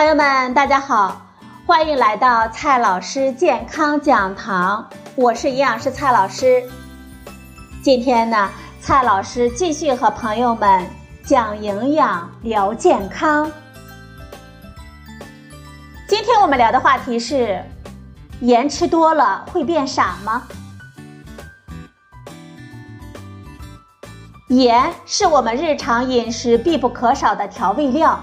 朋友们，大家好，欢迎来到蔡老师健康讲堂，我是营养师蔡老师。今天呢，蔡老师继续和朋友们讲营养、聊健康。今天我们聊的话题是：盐吃多了会变傻吗？盐是我们日常饮食必不可少的调味料，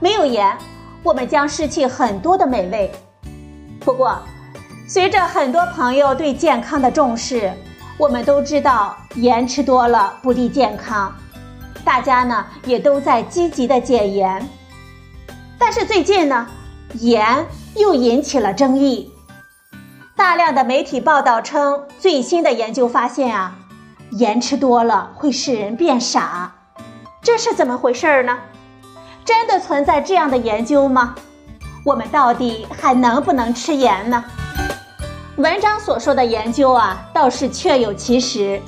没有盐，我们将失去很多的美味。不过，随着很多朋友对健康的重视，我们都知道盐吃多了不利健康，大家呢也都在积极的减盐。但是最近呢，盐又引起了争议，大量的媒体报道称，最新的研究发现啊。盐吃多了会使人变傻，这是怎么回事儿呢？真的存在这样的研究吗？我们到底还能不能吃盐呢？文章所说的研究啊，倒是确有其实，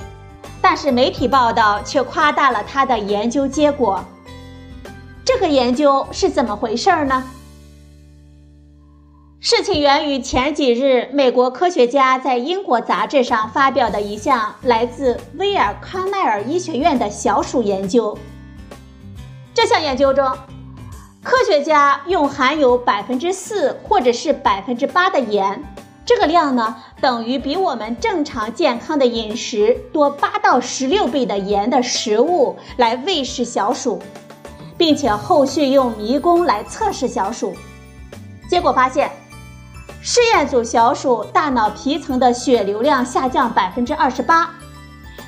但是媒体报道却夸大了他的研究结果。这个研究是怎么回事呢？事情源于前几日，美国科学家在英国杂志上发表的一项来自威尔康奈尔医学院的小鼠研究。这项研究中，科学家用含有百分之四或者是百分之八的盐，这个量呢，等于比我们正常健康的饮食多八到十六倍的盐的食物来喂食小鼠，并且后续用迷宫来测试小鼠，结果发现。试验组小鼠大脑皮层的血流量下降百分之二十八，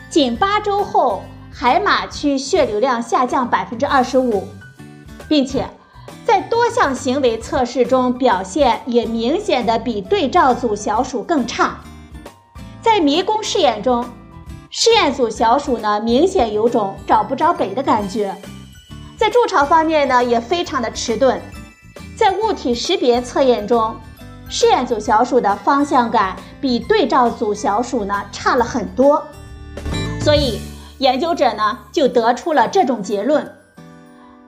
仅八周后，海马区血流量下降百分之二十五，并且在多项行为测试中表现也明显的比对照组小鼠更差。在迷宫试验中，试验组小鼠呢明显有种找不着北的感觉，在筑巢方面呢也非常的迟钝，在物体识别测验中。试验组小鼠的方向感比对照组小鼠呢差了很多，所以研究者呢就得出了这种结论：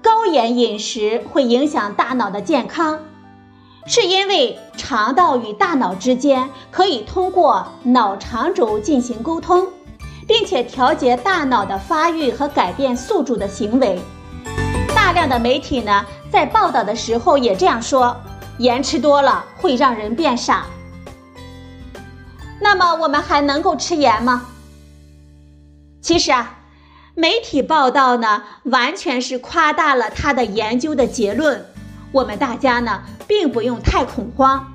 高盐饮食会影响大脑的健康，是因为肠道与大脑之间可以通过脑肠轴进行沟通，并且调节大脑的发育和改变宿主的行为。大量的媒体呢在报道的时候也这样说。盐吃多了会让人变傻。那么我们还能够吃盐吗？其实啊，媒体报道呢完全是夸大了他的研究的结论。我们大家呢并不用太恐慌。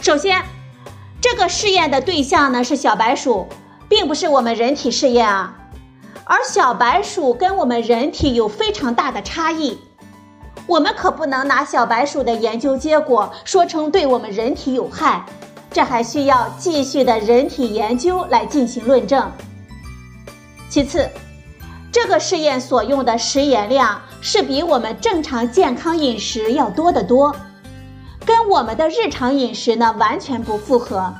首先，这个试验的对象呢是小白鼠，并不是我们人体试验啊。而小白鼠跟我们人体有非常大的差异。我们可不能拿小白鼠的研究结果说成对我们人体有害，这还需要继续的人体研究来进行论证。其次，这个试验所用的食盐量是比我们正常健康饮食要多得多，跟我们的日常饮食呢完全不符合。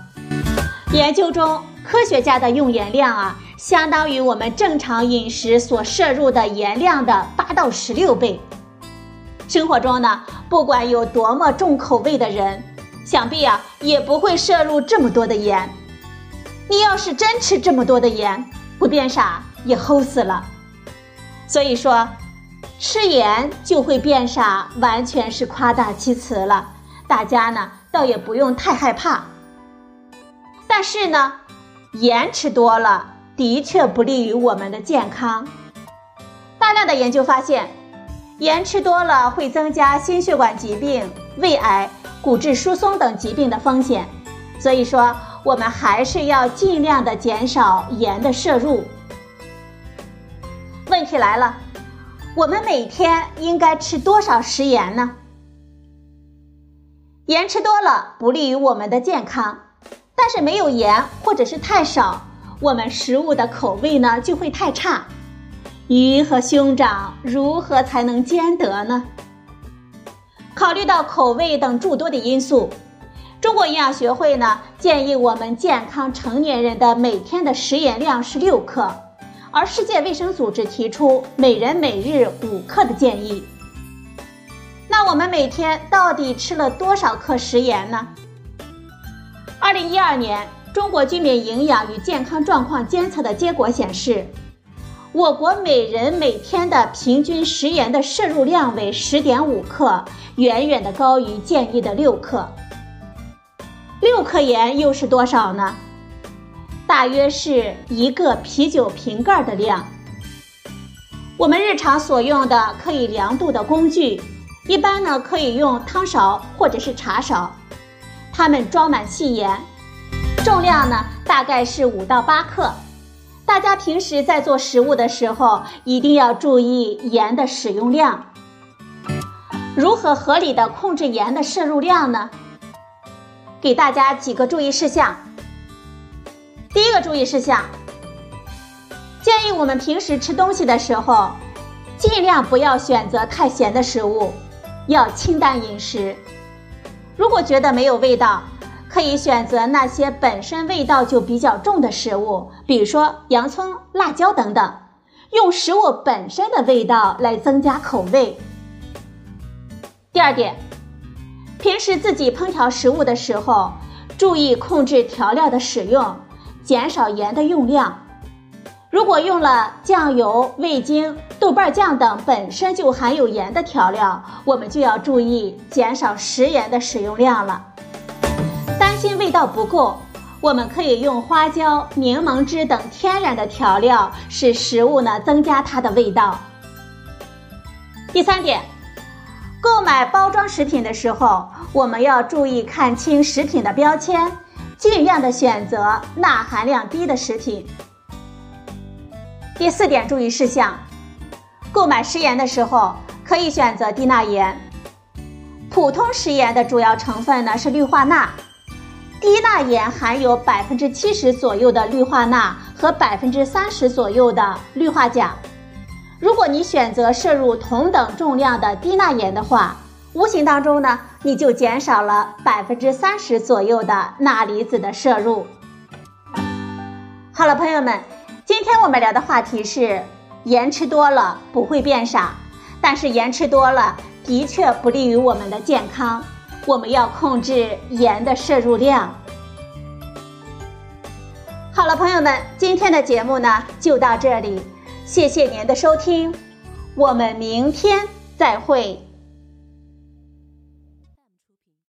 研究中，科学家的用盐量啊，相当于我们正常饮食所摄入的盐量的八到十六倍。生活中呢，不管有多么重口味的人，想必啊也不会摄入这么多的盐。你要是真吃这么多的盐，不变傻也齁死了。所以说，吃盐就会变傻，完全是夸大其词了。大家呢倒也不用太害怕。但是呢，盐吃多了的确不利于我们的健康。大量的研究发现。盐吃多了会增加心血管疾病、胃癌、骨质疏松等疾病的风险，所以说我们还是要尽量的减少盐的摄入。问题来了，我们每天应该吃多少食盐呢？盐吃多了不利于我们的健康，但是没有盐或者是太少，我们食物的口味呢就会太差。鱼和兄长如何才能兼得呢？考虑到口味等诸多的因素，中国营养学会呢建议我们健康成年人的每天的食盐量是六克，而世界卫生组织提出每人每日五克的建议。那我们每天到底吃了多少克食盐呢？二零一二年中国居民营养与健康状况监测的结果显示，我国每人每天的平均食盐的摄入量为十点五克，远远的高于建议的六克。六克盐又是多少呢？大约是一个啤酒瓶盖的量。我们日常所用的可以量度的工具，一般呢可以用汤勺或者是茶勺，它们装满细盐，重量呢大概是五到八克。大家平时在做食物的时候，一定要注意盐的使用量。如何合理的控制盐的摄入量呢？给大家几个注意事项。第一个注意事项，建议我们平时吃东西的时候，尽量不要选择太咸的食物，要清淡饮食。如果觉得没有味道，可以选择那些本身味道就比较重的食物，比如说洋葱、辣椒等等，用食物本身的味道来增加口味。第二点。平时自己烹调食物的时候，注意控制调料的使用，减少盐的用量。如果用了酱油、味精、豆瓣酱等本身就含有盐的调料，我们就要注意减少食盐的使用量了。担心味道不够，我们可以用花椒、柠檬汁等天然的调料，使食物呢增加它的味道。第三点。购买包装食品的时候，我们要注意看清食品的标签，尽量的选择钠含量低的食品。第四点注意事项：购买食盐的时候，可以选择低钠盐。普通食盐的主要成分呢是氯化钠，低钠盐含有百分之七十左右的氯化钠和百分之三十左右的氯化钾。如果你选择摄入同等重量的低钠盐的话，无形当中呢，你就减少了百分之三十左右的钠离子的摄入。好了，朋友们，今天我们聊的话题是盐吃多了不会变傻，但是盐吃多了的确不利于我们的健康，我们要控制盐的摄入量。好了，朋友们，今天的节目呢就到这里。谢谢您的收听，我们明天再会。